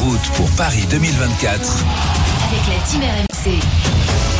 route pour Paris 2024 avec la Team RMC.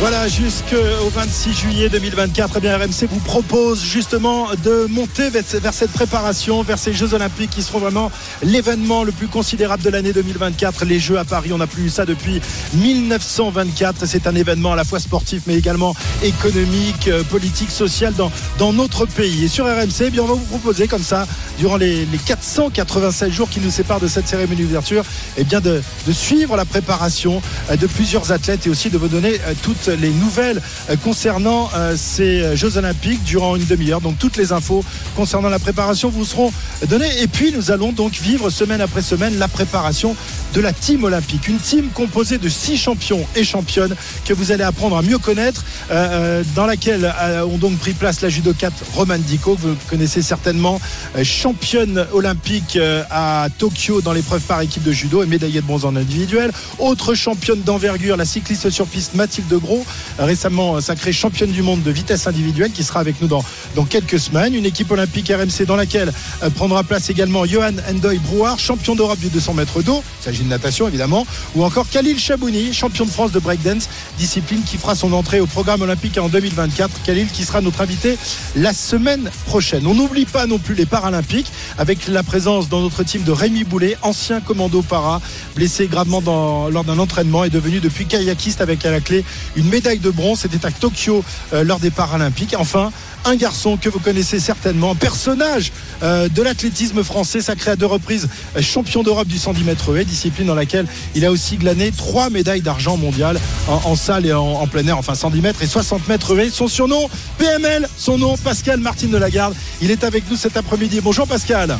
Voilà, jusqu'au 26 juillet 2024, eh bien, RMC vous propose justement de monter vers cette préparation, vers ces Jeux Olympiques qui seront vraiment l'événement le plus considérable de l'année 2024. Les Jeux à Paris, on n'a plus eu ça depuis 1924. C'est un événement à la fois sportif mais également économique, euh, politique, social dans, dans notre pays. Et sur RMC, eh bien, on va vous proposer comme ça, durant les, les 487 jours qui nous séparent de cette cérémonie d'ouverture, eh bien de, de suivre la préparation euh, de plusieurs athlètes et aussi de vous donner euh, les nouvelles euh, concernant euh, ces Jeux Olympiques durant une demi-heure. Donc toutes les infos concernant la préparation vous seront données. Et puis nous allons donc vivre semaine après semaine la préparation de la team olympique. Une team composée de six champions et championnes que vous allez apprendre à mieux connaître, euh, dans laquelle ont donc pris place la judokate Roman Diko, que vous connaissez certainement, championne olympique à Tokyo dans l'épreuve par équipe de judo et médaillée de bronze en individuel. Autre championne d'envergure, la cycliste sur piste Mathilde Gros récemment sacrée championne du monde de vitesse individuelle, qui sera avec nous dans, dans quelques semaines. Une équipe olympique RMC dans laquelle euh, prendra place également Johan Endoy Brouard, champion d'Europe du 200 mètres d'eau, il s'agit de natation évidemment, ou encore Khalil Chabouni, champion de France de breakdance, discipline qui fera son entrée au programme olympique en 2024. Khalil qui sera notre invité la semaine prochaine. On n'oublie pas non plus les Paralympiques avec la présence dans notre team de Rémi Boulet, ancien commando para, blessé gravement lors d'un entraînement et devenu depuis kayakiste avec à la clé une médaille de bronze. C'était à Tokyo euh, lors des Paralympiques. Enfin, un garçon que vous connaissez certainement, personnage euh, de l'athlétisme français, sacré à deux reprises euh, champion d'Europe du 110 mètres haies, discipline dans laquelle il a aussi glané trois médailles d'argent mondial en, salle et en, plein air, enfin 110 mètres et 60 mètres haies. Son surnom, PML, son nom, Pascal Martin de Lagarde. Il est avec nous cet après-midi. Bonjour Pascal.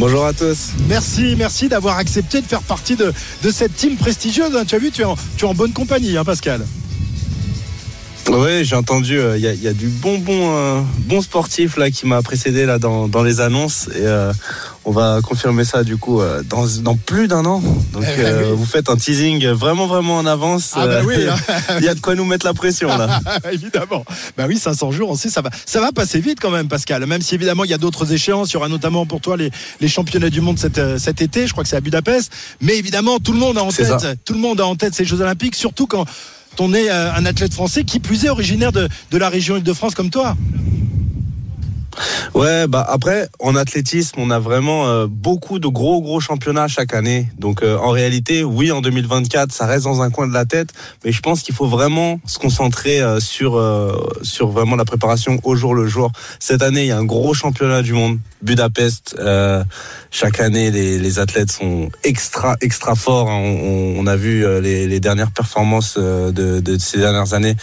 Bonjour à tous. Merci, merci d'avoir accepté de faire partie de, cette team prestigieuse. Hein. Tu as vu, tu es en, tu es en bonne compagnie, hein, Pascal. Oui, j'ai entendu, euh, il y, a du bon, bon, euh, bon sportif là qui m'a précédé là dans, les annonces et euh, on va confirmer ça du coup dans, plus d'un an. Donc eh ben vous faites un teasing vraiment vraiment en avance. Ah bah oui, hein. il y a de quoi nous mettre la pression là. évidemment. Bah oui, 500 jours, on sait ça va, ça va passer vite quand même, Pascal. Même si évidemment il y a d'autres échéances, il y aura notamment pour toi les, les championnats du monde cet, cet été. Je crois que c'est à Budapest. Mais évidemment, tout le monde a en tête, tout le monde a en tête ces Jeux Olympiques, surtout quand on est euh, un athlète français qui plus est originaire de, de la région Île-de-France comme toi. Ouais, bah après en athlétisme, on a vraiment euh, beaucoup de gros gros championnats chaque année. Donc euh, en réalité, oui, en 2024, ça reste dans un coin de la tête, mais je pense qu'il faut vraiment se concentrer sur sur vraiment la préparation au jour le jour. Cette année, il y a un gros championnat du monde, Budapest. chaque année, les, les, athlètes sont extra extra forts. Hein. On, a vu les, dernières performances de, de, ces dernières années,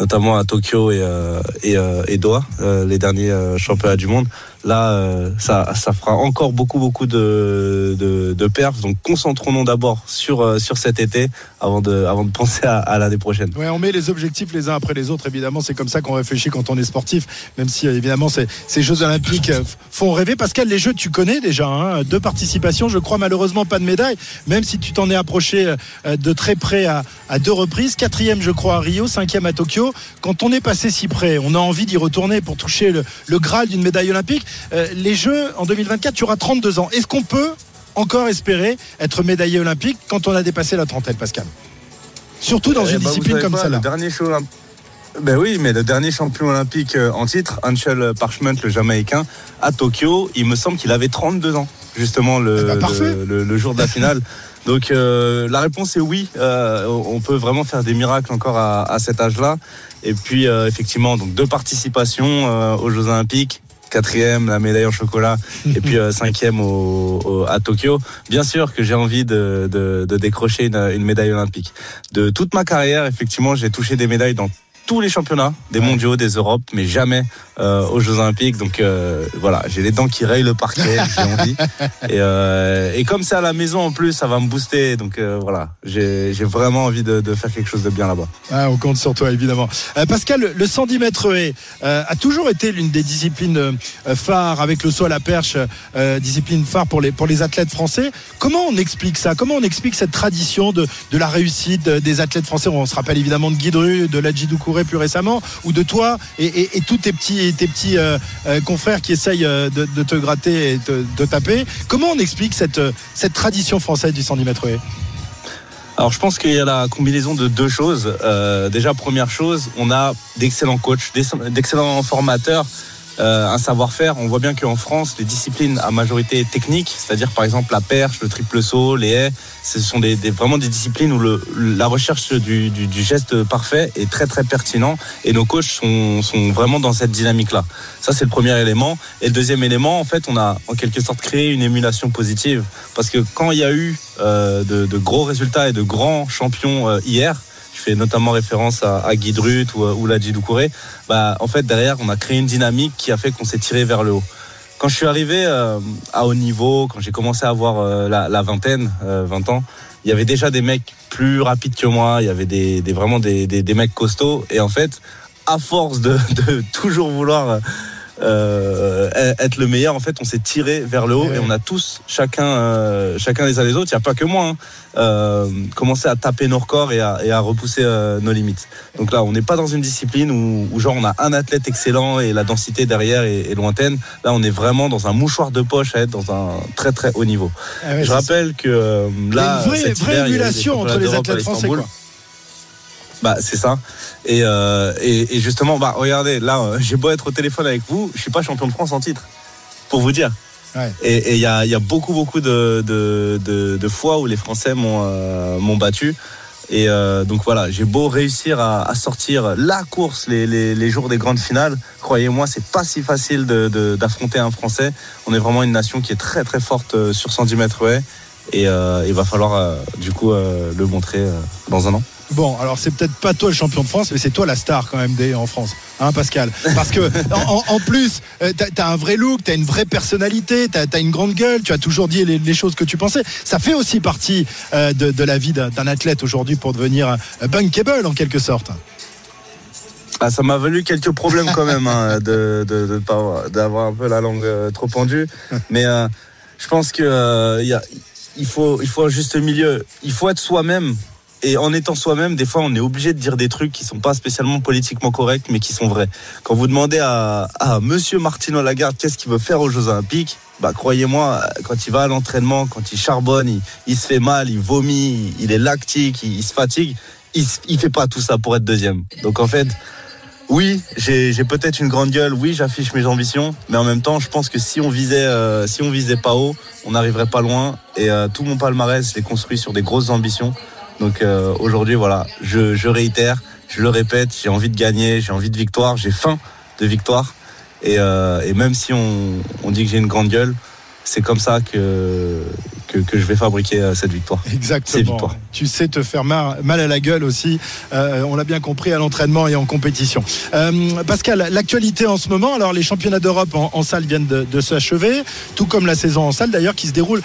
notamment à Tokyo et et, et Doha, les derniers championnats du monde là, euh, ça, ça fera encore beaucoup, beaucoup de, de, perfs. Donc, concentrons-nous d'abord sur, euh, sur cet été avant de, avant de penser à, l'année prochaine. Ouais, on met les objectifs les uns après les autres. Évidemment, c'est comme ça qu'on réfléchit quand on est sportif. Même si, évidemment, ces, ces Jeux Olympiques euh, font rêver. Pascal, les Jeux, tu connais déjà. Hein, deux participations. Je crois malheureusement pas de médaille. Même si tu t'en es approché de très près à, à deux reprises. Quatrième, je crois, à Rio. Cinquième à Tokyo. Quand on est passé si près, on a envie d'y retourner pour toucher le, le Graal d'une médaille olympique. Euh, les Jeux en 2024, tu auras 32 ans. Est-ce qu'on peut encore espérer être médaillé olympique quand on a dépassé la trentaine, Pascal? Surtout dans eh une bah, discipline comme celle-là. Dernier ben oui, mais le dernier champion olympique euh, en titre, Angel Parchment, le Jamaïcain, à Tokyo, il me semble qu'il avait 32 ans, justement, le, eh ben, le, jour de la finale. Donc euh, la réponse est oui. on peut vraiment faire des miracles encore à, cet âge-là. Et puis effectivement, donc deux participations aux Jeux Olympiques, quatrième, la médaille en chocolat, et puis euh, cinquième à Tokyo. Bien sûr que j'ai envie de, décrocher une, médaille olympique. De toute ma carrière, effectivement, j'ai touché des médailles dans tous les championnats, des mondiaux, des Europes, mais jamais euh, aux Jeux Olympiques. Donc euh, voilà, j'ai les dents qui rayent le parquet, j'ai envie. Et, euh, et comme c'est à la maison en plus, ça va me booster. Donc voilà, j'ai vraiment envie de, de, faire quelque chose de bien là-bas. Ah, on compte sur toi évidemment. Pascal, le 110 mètres haies a toujours été l'une des disciplines phares avec le saut à la perche, discipline phare pour les pour les athlètes français. Comment on explique ça? Comment on explique cette tradition de, de la réussite des athlètes français? On se rappelle évidemment de Guy Dru, de Ladji Plus récemment, ou de toi et, tous tes petits, tes petits confrères qui essayent de, te gratter et de, taper. Comment on explique cette, cette tradition française du 110 mètres alors je pense qu'il y a la combinaison de deux choses. déjà première chose, on a d'excellents coachs, d'excellents formateurs euh, un savoir-faire. On voit bien qu'en France, les disciplines à majorité technique, c'est-à-dire par exemple la perche, le triple saut, les haies, ce sont des, vraiment des disciplines où la recherche du, geste parfait est très très pertinent et nos coachs sont, vraiment dans cette dynamique-là. Ça, c'est le premier élément. Et le deuxième élément, en fait, on a en quelque sorte créé une émulation positive parce que quand il y a eu euh, de, gros résultats et de grands champions euh, hier, fais notamment référence à, à Guy Drut ou, ou Ladji Doucouré, bah, en fait, derrière, on a créé une dynamique qui a fait qu'on s'est tiré vers le haut. Quand je suis arrivé euh, à haut niveau, quand j'ai commencé à avoir euh, la, vingtaine, 20 euh, ans, il y avait déjà des mecs plus rapides que moi, il y avait des, vraiment des, des, mecs costauds. Et en fait, à force de toujours vouloir euh, être le meilleur. En fait, on s'est tiré vers le haut et on a tous, chacun, euh, chacun les uns les autres, il n'y a pas que moi, hein, euh, commencé à taper nos records et à, et à repousser nos limites. Donc là, on n'est pas dans une discipline où, genre on a un athlète excellent et la densité derrière est, lointaine. Là, on est vraiment dans un mouchoir de poche à être dans un très très haut niveau. Ah Je rappelle que là, il y a une vraie, émulation entre les athlètes français. Quoi. Bah, c'est ça. Euh, et, et, justement, bah, regardez, là, euh, j'ai beau être au téléphone avec vous, je suis pas champion de France en titre, pour vous dire. Et il y a, y a, beaucoup, beaucoup de, de, de, fois où les Français m'ont euh, battu. Et donc voilà, j'ai beau réussir à, à, sortir la course les, les, les, jours des grandes finales. Croyez-moi, c'est pas si facile d'affronter un Français. On est vraiment une nation qui est très très forte sur 110 mètres ouais. Et il va falloir du coup le montrer dans un an. Bon, alors c'est peut-être pas toi le champion de France, mais c'est toi la star quand même des, en France, hein Pascal? Parce que en, plus, euh, t'as as un vrai look, t'as une vraie personnalité, t'as as une grande gueule, tu as toujours dit les, choses que tu pensais. Ça fait aussi partie euh, de, la vie d'un athlète aujourd'hui pour devenir euh, bankable en quelque sorte. Ah, ça m'a valu quelques problèmes quand même hein, de d'avoir un peu la langue trop pendue, mais je pense que il faut il faut un juste milieu. Il faut être soi-même et en étant soi-même, des fois, on est obligé de dire des trucs qui sont pas spécialement politiquement corrects, mais qui sont vrais. Quand vous demandez à, à Monsieur Martino Lagarde qu'est-ce qu'il veut faire aux Jeux Olympiques, bah croyez-moi, quand il va à l'entraînement, quand il charbonne, il, se fait mal, il vomit, il est lactique, il, se fatigue. Il, il fait pas tout ça pour être deuxième. Donc en fait, oui, j'ai peut-être une grande gueule. Oui, j'affiche mes ambitions, mais en même temps, je pense que si on visait, euh, si on visait pas haut, on n'arriverait pas loin. Et euh, tout mon palmarès, je l'ai construit sur des grosses ambitions. Donc euh, aujourd'hui, voilà, je, réitère, je le répète, j'ai envie de gagner, j'ai envie de victoire, j'ai faim de victoire. Et, euh, même si on, on dit que j'ai une grande gueule, c'est comme ça que, que, je vais fabriquer euh, cette victoire. Exactement. Tu sais te faire mal, à la gueule aussi. Euh, on l'a bien compris à l'entraînement et en compétition. Euh, Pascal, l'actualité en ce moment. Alors les championnats d'Europe en, salle viennent de, s'achever, tout comme la saison en salle d'ailleurs qui se déroule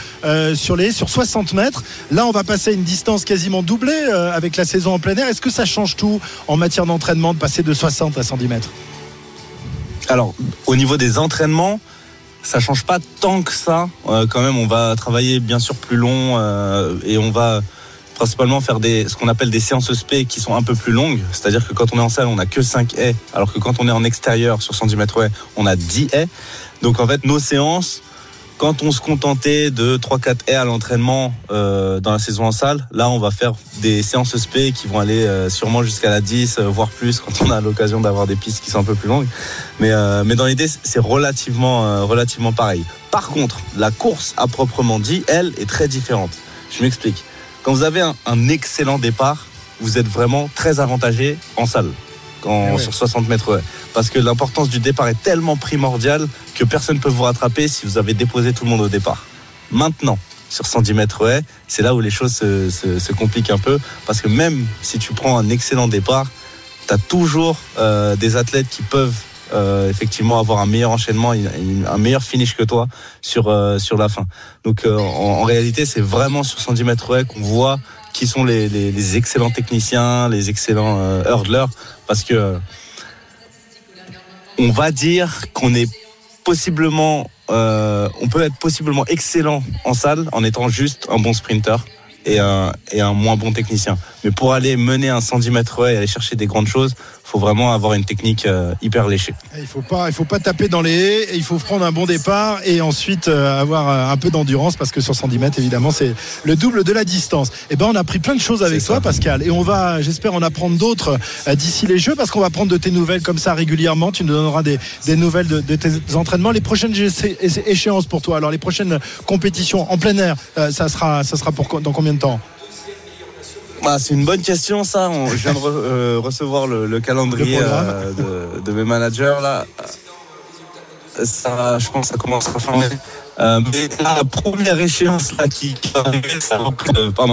sur les sur 60 mètres. Là, on va passer une distance quasiment doublée avec la saison en plein air. Est-ce que ça change tout en matière d'entraînement de passer de 60 à 110 mètres? Alors, au niveau des entraînements ça change pas tant que ça. Euh, quand même, on va travailler bien sûr plus long euh, et on va principalement faire des, ce qu'on appelle des séances SP qui sont un peu plus longues. C'est-à-dire que quand on est en salle, on a que 5 haies, alors que quand on est en extérieur sur 110 mètres on a 10 haies. Donc en fait, nos séances, quand on se contentait de 3-4 haies à l'entraînement euh, dans la saison en salle, là on va faire des séances SP qui vont aller euh, sûrement jusqu'à la 10, euh, voire plus quand on a l'occasion d'avoir des pistes qui sont un peu plus longues. Mais, mais dans l'idée, c'est relativement, relativement pareil. Par contre, la course à proprement dit, elle, est très différente. Je m'explique. Quand vous avez un, un excellent départ, vous êtes vraiment très avantagé en salle. Eh sur 60 mètres. Parce que l'importance du départ est tellement primordiale que personne ne peut vous rattraper si vous avez déposé tout le monde au départ. Maintenant, sur 110 mètres c'est là où les choses se, compliquent un peu. Parce que même si tu prends un excellent départ, tu as toujours euh, des athlètes qui peuvent euh, effectivement avoir un meilleur enchaînement, un meilleur finish que toi sur, euh, sur la fin. Donc en, en, réalité, c'est vraiment sur 110 mètres qu'on voit qui sont les, excellents techniciens, les excellents euh, hurdlers, parce que euh, on va dire qu'on est possiblement, euh, on peut être possiblement excellent en salle en étant juste un bon sprinter et un, et un moins bon technicien. Mais pour aller mener un 110 mètres et aller chercher des grandes choses, faut vraiment avoir une technique euh, hyper léchée. Il faut pas, il faut pas taper dans les haies. Il faut prendre un bon départ et ensuite euh, avoir un peu d'endurance parce que sur 110 mètres, évidemment, c'est le double de la distance. Et eh ben, on a pris plein de choses avec toi, Pascal, et on va, j'espère, en apprendre d'autres d'ici les Jeux parce qu'on va prendre de tes nouvelles comme ça régulièrement. Tu nous donneras des, nouvelles de, tes entraînements. Les prochaines échéances pour toi. Alors les prochaines compétitions en plein air, ça sera, ça sera pour dans combien de temps? Bah, c'est une bonne question ça. je viens de euh, recevoir le, calendrier euh, de, mes managers là. Ça, je pense que ça commence à fin euh, mais la première échéance là qui, va arriver,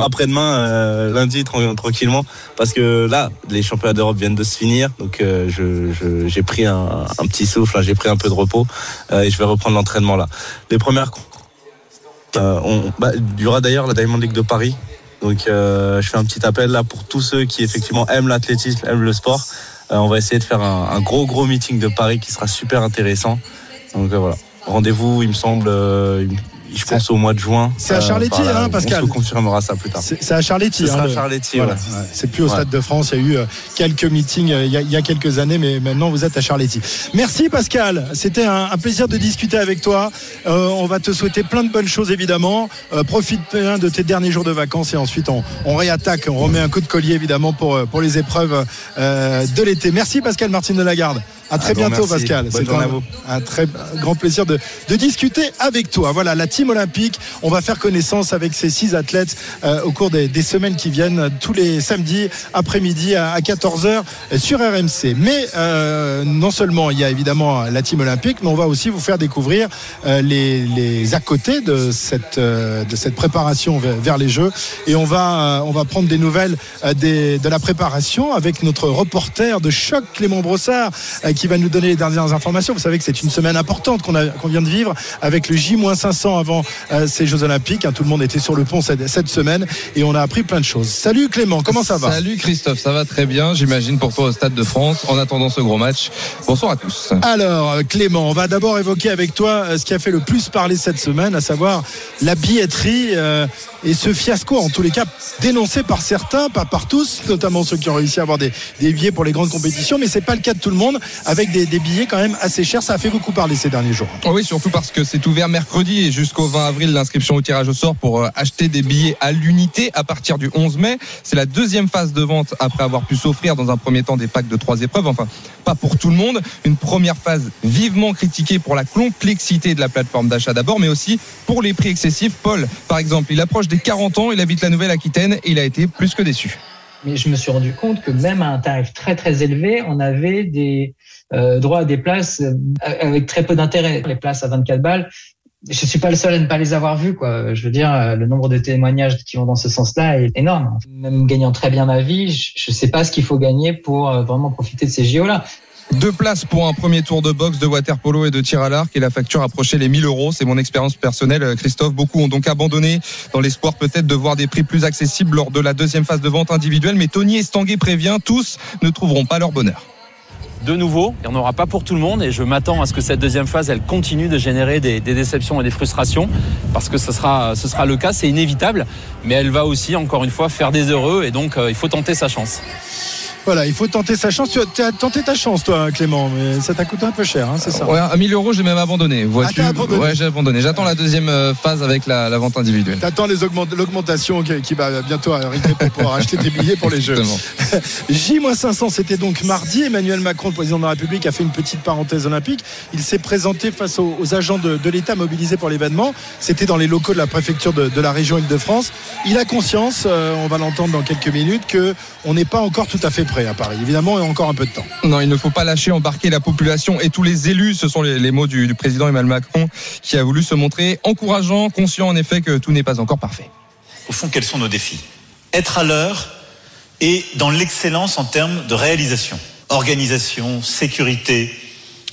après-demain, lundi tranquillement, parce que là, les championnats d'Europe viennent de se finir, donc j'ai pris un, petit souffle, j'ai pris un peu de repos. Et je vais reprendre l'entraînement là. Les premières, on, bah, il y aura d'ailleurs la Diamond League de Paris donc euh, je fais un petit appel là pour tous ceux qui effectivement aiment l'athlétisme, aiment le sport. Euh, on va essayer de faire un, gros gros meeting de Paris qui sera super intéressant. Donc euh, voilà. Rendez-vous, il me semble, je pense au mois de juin. C'est à Charletti, hein, Pascal. On confirmera ça plus tard. C'est à Charletti. Hein, à Charletti, voilà. C'est plus au Stade de France. Il y a eu euh, quelques meetings euh, il y, a, quelques années, mais maintenant vous êtes à Charletti. Merci Pascal. C'était un, plaisir de discuter avec toi. Euh, on va te souhaiter plein de bonnes choses évidemment. profite bien de tes derniers jours de vacances et ensuite on, réattaque. On remet un coup de collier évidemment pour, pour les épreuves de l'été. Merci Pascal Martin de Lagarde. À très bientôt, Pascal. C'est un, un, très grand plaisir de, de, discuter avec toi. Voilà, la team olympique. On va faire connaissance avec ces six athlètes euh, au cours des, des, semaines qui viennent, tous les samedis après-midi à, 14h sur RMC. Mais euh, non seulement il y a évidemment la team olympique, mais on va aussi vous faire découvrir euh, les, les à côté de cette, euh, de cette préparation vers, vers, les Jeux. Et on va, on va prendre des nouvelles des, de la préparation avec notre reporter de choc, Clément Brossard qui va nous donner les dernières informations. Vous savez que c'est une semaine importante qu'on vient de vivre avec le J-500 avant euh, ces Jeux Olympiques. Hein. tout le monde était sur le pont cette, cette, semaine et on a appris plein de choses. Salut Clément, comment ça va? Salut Christophe, ça va très bien, j'imagine pour toi au Stade de France en attendant ce gros match. Bonsoir à tous. Alors euh, Clément, on va d'abord évoquer avec toi euh, ce qui a fait le plus parler cette semaine, à savoir la billetterie et ce fiasco, en tous les cas dénoncé par certains, pas par tous, notamment ceux qui ont réussi à avoir des, des billets pour les grandes compétitions, mais c'est pas le cas de tout le monde avec des, billets quand même assez chers. Ça a fait beaucoup parler ces derniers jours. Oui, surtout parce que c'est ouvert mercredi et jusqu'au 20 avril l'inscription au tirage au sort pour euh, acheter des billets à l'unité à partir du 11 mai. C'est la deuxième phase de vente après avoir pu s'offrir dans un premier temps des packs de trois épreuves. Enfin, pas pour tout le monde. Une première phase vivement critiquée pour la complexité de la plateforme d'achat d'abord, mais aussi pour les prix excessifs. Paul, par exemple, il approche des 40 ans, il habite la Nouvelle-Aquitaine et il a été plus que déçu. Mais je me suis rendu compte que même à un tarif très très élevé, on avait des euh, droit à des places euh, avec très peu d'intérêt. Les places à 24 balles, je suis pas le seul à ne pas les avoir vues, quoi. Je veux dire, euh, le nombre de témoignages qui vont dans ce sens-là est énorme. Même gagnant très bien ma vie, je, ne sais pas ce qu'il faut gagner pour vraiment profiter de ces JO-là. Deux places pour un premier tour de boxe, de water polo et de tir à l'arc et la facture approchait les 1000 euros. C'est mon expérience personnelle, Christophe. Beaucoup ont donc abandonné dans l'espoir peut-être de voir des prix plus accessibles lors de la deuxième phase de vente individuelle. Mais Tony Estanguet prévient, tous ne trouveront pas leur bonheur de nouveau. Il n'y en aura pas pour tout le monde et je m'attends à ce que cette deuxième phase, continue de générer des, déceptions et des frustrations parce que ce sera, ce sera le cas, c'est inévitable. Mais elle va aussi, encore une fois, faire des heureux et donc euh, il faut tenter sa chance. Voilà, il faut tenter sa chance. Tu as tenté ta chance, toi, Clément, mais ça t'a coûté un peu cher, hein, c'est ça Ouais, à 1000 euros, j'ai même abandonné. Ah, ouais, j'ai abandonné. J'attends la deuxième euh, phase avec la, vente individuelle. T'attends l'augmentation qui, va bientôt arriver pour pouvoir acheter tes billets pour les Jeux. J-500, c'était donc mardi. Emmanuel Macron, le président de la République, a fait une petite parenthèse olympique. Il s'est présenté face aux, agents de, l'État mobilisés pour l'événement. C'était dans les locaux de la préfecture de, la région Île-de-France. Il a conscience, euh, on va l'entendre dans quelques minutes, que on n'est pas encore tout à fait prêt à Paris. Évidemment, il y a encore un peu de temps. Non, il ne faut pas lâcher, embarquer la population et tous les élus. Ce sont les, mots du, président Emmanuel Macron qui a voulu se montrer encourageant, conscient en effet que tout n'est pas encore parfait. Au fond, quels sont nos défis? Être à l'heure et dans l'excellence en termes de réalisation. Organisation, sécurité,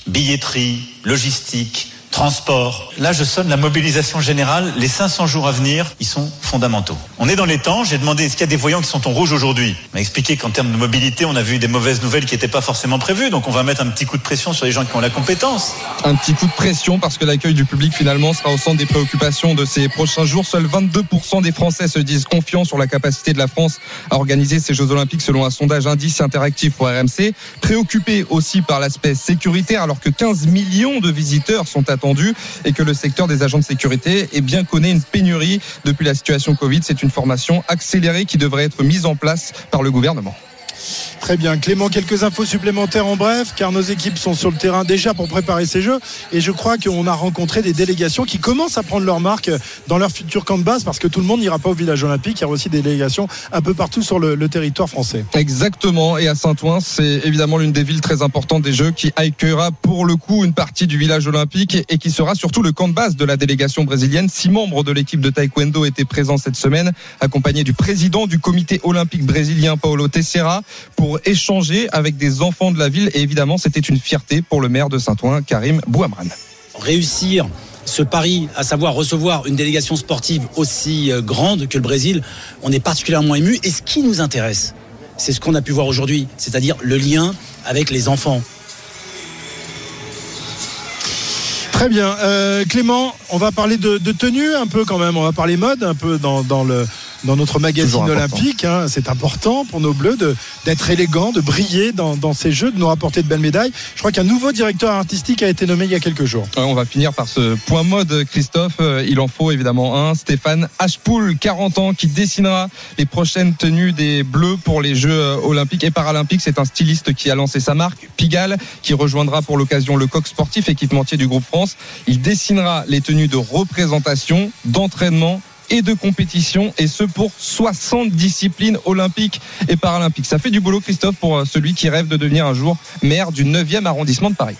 billetterie, logistique, transport. Là, je sonne la mobilisation générale. Les 500 jours à venir, ils sont fondamentaux. On est dans les temps. J'ai demandé est-ce qu'il y a des voyants qui sont en rouge aujourd'hui? On m'a expliqué qu'en termes de mobilité, on a vu des mauvaises nouvelles qui n'étaient pas forcément prévues. Donc, on va mettre un petit coup de pression sur les gens qui ont la compétence. Un petit coup de pression parce que l'accueil du public finalement sera au centre des préoccupations de ces prochains jours. Seuls 22% des Français se disent confiants sur la capacité de la France à organiser ces Jeux Olympiques selon un sondage indice interactif pour RMC. Préoccupés aussi par l'aspect sécuritaire alors que 15 millions de visiteurs sont attendus et que le secteur des agents de sécurité est bien connaît une pénurie depuis la situation Covid. C'est une formation accélérée qui devrait être mise en place par le gouvernement. Très bien. Clément, quelques infos supplémentaires en bref, car nos équipes sont sur le terrain déjà pour préparer ces jeux. Et je crois qu'on a rencontré des délégations qui commencent à prendre leur marque dans leur futur camp de base, parce que tout le monde n'ira pas au village olympique. Il y aura aussi des délégations un peu partout sur le, territoire français. Exactement. Et à Saint-Ouen, c'est évidemment l'une des villes très importantes des Jeux qui accueillera pour le coup une partie du village olympique et qui sera surtout le camp de base de la délégation brésilienne. Six membres de l'équipe de taekwondo étaient présents cette semaine, accompagnés du président du comité olympique brésilien, Paulo Teixeira, pour échanger avec des enfants de la ville. Et évidemment, c'était une fierté pour le maire de Saint-Ouen, Karim Bouamran. Réussir ce pari, à savoir recevoir une délégation sportive aussi euh, grande que le Brésil, on est particulièrement ému. Et ce qui nous intéresse, c'est ce qu'on a pu voir aujourd'hui, c'est-à-dire le lien avec les enfants. Très bien. Euh, Clément, on va parler de, de, tenue un peu quand même. On va parler mode un peu dans, dans le dans notre magazine olympique. Hein, c'est important pour nos Bleus d'être élégants, de briller dans, dans, ces jeux, de nous rapporter de belles médailles. Je crois qu'un nouveau directeur artistique a été nommé il y a quelques jours. on va finir par ce point mode, Christophe. Euh, il en faut évidemment un. Stéphane Ashpool, 40 ans, qui dessinera les prochaines tenues des Bleus pour les Jeux euh, olympiques et paralympiques. C'est un styliste qui a lancé sa marque, Pigalle, qui rejoindra pour l'occasion le coq sportif, équipementier du groupe France. Il dessinera les tenues de représentation, d'entraînement et de compétition et ce pour 60 disciplines olympiques et paralympiques. Ça fait du boulot Christophe pour euh, celui qui rêve de devenir un jour maire du 9e arrondissement de Paris.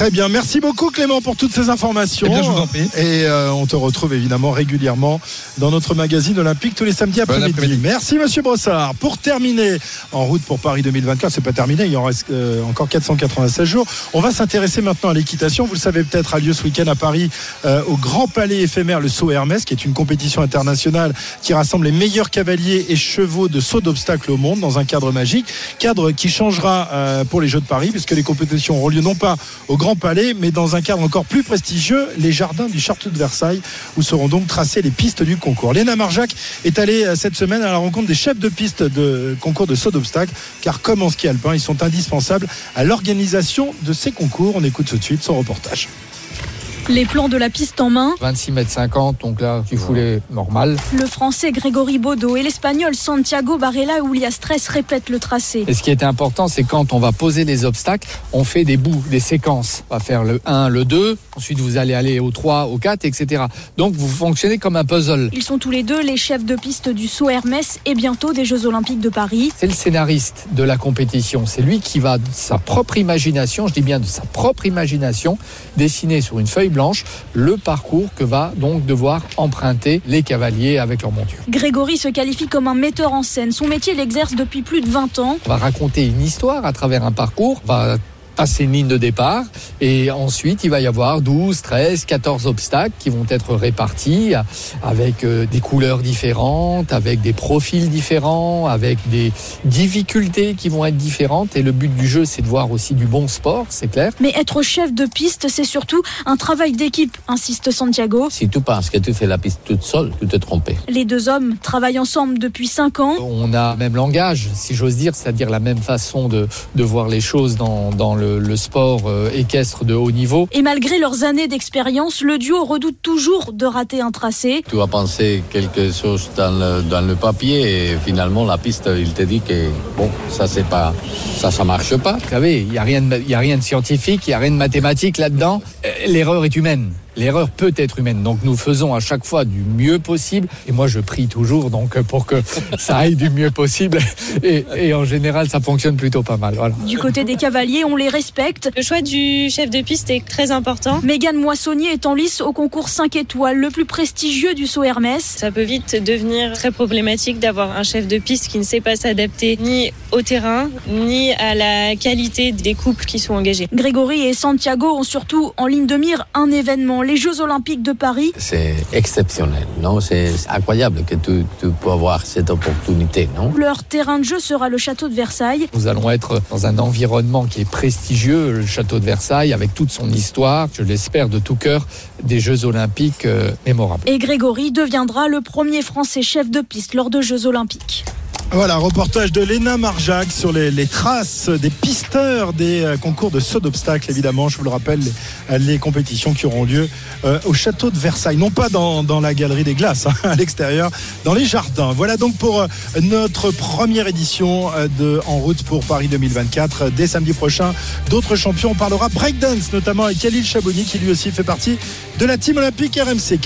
Très bien, merci beaucoup Clément pour toutes ces informations. Eh bien, je vous en prie. Et euh, on te retrouve évidemment régulièrement dans notre magazine olympique tous les samedis après-midi. Bon après merci Monsieur Brossard. Pour terminer, en route pour Paris 2024, c'est pas terminé, il en reste euh, encore 496 jours. On va s'intéresser maintenant à l'équitation. Vous le savez peut-être, a lieu ce week-end à Paris euh, au Grand Palais éphémère le saut Hermès, qui est une compétition internationale qui rassemble les meilleurs cavaliers et chevaux de saut d'obstacles au monde dans un cadre magique, cadre qui changera pour les Jeux de Paris puisque les compétitions auront lieu non pas au Grand Palais, mais dans un cadre encore plus prestigieux, les jardins du Château de Versailles, où seront donc tracées les pistes du concours. Léna Marjac est allée euh, cette semaine à la rencontre des chefs de piste de concours de saut d'obstacles, car comme en ski alpin, ils sont indispensables à l'organisation de ces concours. On écoute tout de suite son reportage. Les plans de la piste en main. 26 mètres 50, donc là, du foulé normal. Le français Grégory Baudot et l'espagnol Santiago Barella Oulia Stress répètent le tracé. Et ce qui est important, c'est quand on va poser les obstacles, on fait des bouts, des séquences. On va faire le 1, le 2, ensuite vous allez aller au 3, au 4, etc. Donc vous fonctionnez comme un puzzle. Ils sont tous les deux les chefs de piste du saut Hermès et bientôt des Jeux Olympiques de Paris. C'est le scénariste de la compétition. C'est lui qui va de sa propre imagination, je dis bien de sa propre imagination, dessiner sur une feuille blanche le parcours que va donc devoir emprunter les cavaliers avec leur monture. Grégory se qualifie comme un metteur en scène. Son métier l'exerce depuis plus de 20 ans. On va raconter une histoire à travers un parcours, on va passer une ligne de départ et ensuite il va y avoir 12, 13, 14 obstacles qui vont être répartis avec euh, des couleurs différentes, avec des profils différents, avec des difficultés qui vont être différentes et le but du jeu c'est de voir aussi du bon sport, c'est clair. Mais être chef de piste c'est surtout un travail d'équipe, insiste Santiago. Si tu penses que tu fais la piste toute seule, tu te trompes. Les deux hommes travaillent ensemble depuis 5 ans. On a le même langage, si j'ose dire, c'est-à-dire la même façon de, de voir les choses dans, dans le, le, sport euh, équestre de haut niveau. Et malgré leurs années d'expérience, le duo redoute toujours de rater un tracé. Tu as pensé quelque chose dans le, dans le papier et finalement la piste, il te dit que bon, ça c'est pas, ça ça marche pas. Vous savez, il y a rien, de, il y a rien de scientifique, il y a rien de mathématique là-dedans. L'erreur est humaine l'erreur peut être humaine. Donc nous faisons à chaque fois du mieux possible. Et moi, je prie toujours donc pour que ça aille du mieux possible. Et, et en général, ça fonctionne plutôt pas mal. Voilà. Du côté des cavaliers, on les respecte. Le choix du chef de piste est très important. Mégane Moissonnier est en lice au concours 5 étoiles, le plus prestigieux du saut Hermès. Ça peut vite devenir très problématique d'avoir un chef de piste qui ne sait pas s'adapter ni au terrain, ni à la qualité des couples qui sont engagés. Grégory et Santiago ont surtout en ligne de mire un événement, les Jeux Olympiques de Paris. C'est exceptionnel, non? C'est incroyable que tu, tu peux avoir cette opportunité, non? Leur terrain de jeu sera le château de Versailles. Nous allons être dans un environnement qui est prestigieux, le château de Versailles, avec toute son histoire, je l'espère de tout cœur, des Jeux Olympiques euh, mémorables. Et Grégory deviendra le premier Français chef de piste lors de Jeux Olympiques. Voilà, reportage de Léna Marjac sur les, traces des pisteurs des euh, concours de saut d'obstacles, évidemment. Je vous le rappelle, les, compétitions qui auront lieu euh, au château de Versailles. Non pas dans, la galerie des glaces, hein, à l'extérieur, dans les jardins. Voilà donc pour euh, notre première édition de En route pour Paris 2024. Dès samedi prochain, d'autres champions. On parlera breakdance, notamment avec Khalil Chaboni, qui lui aussi fait partie de la team olympique RMC.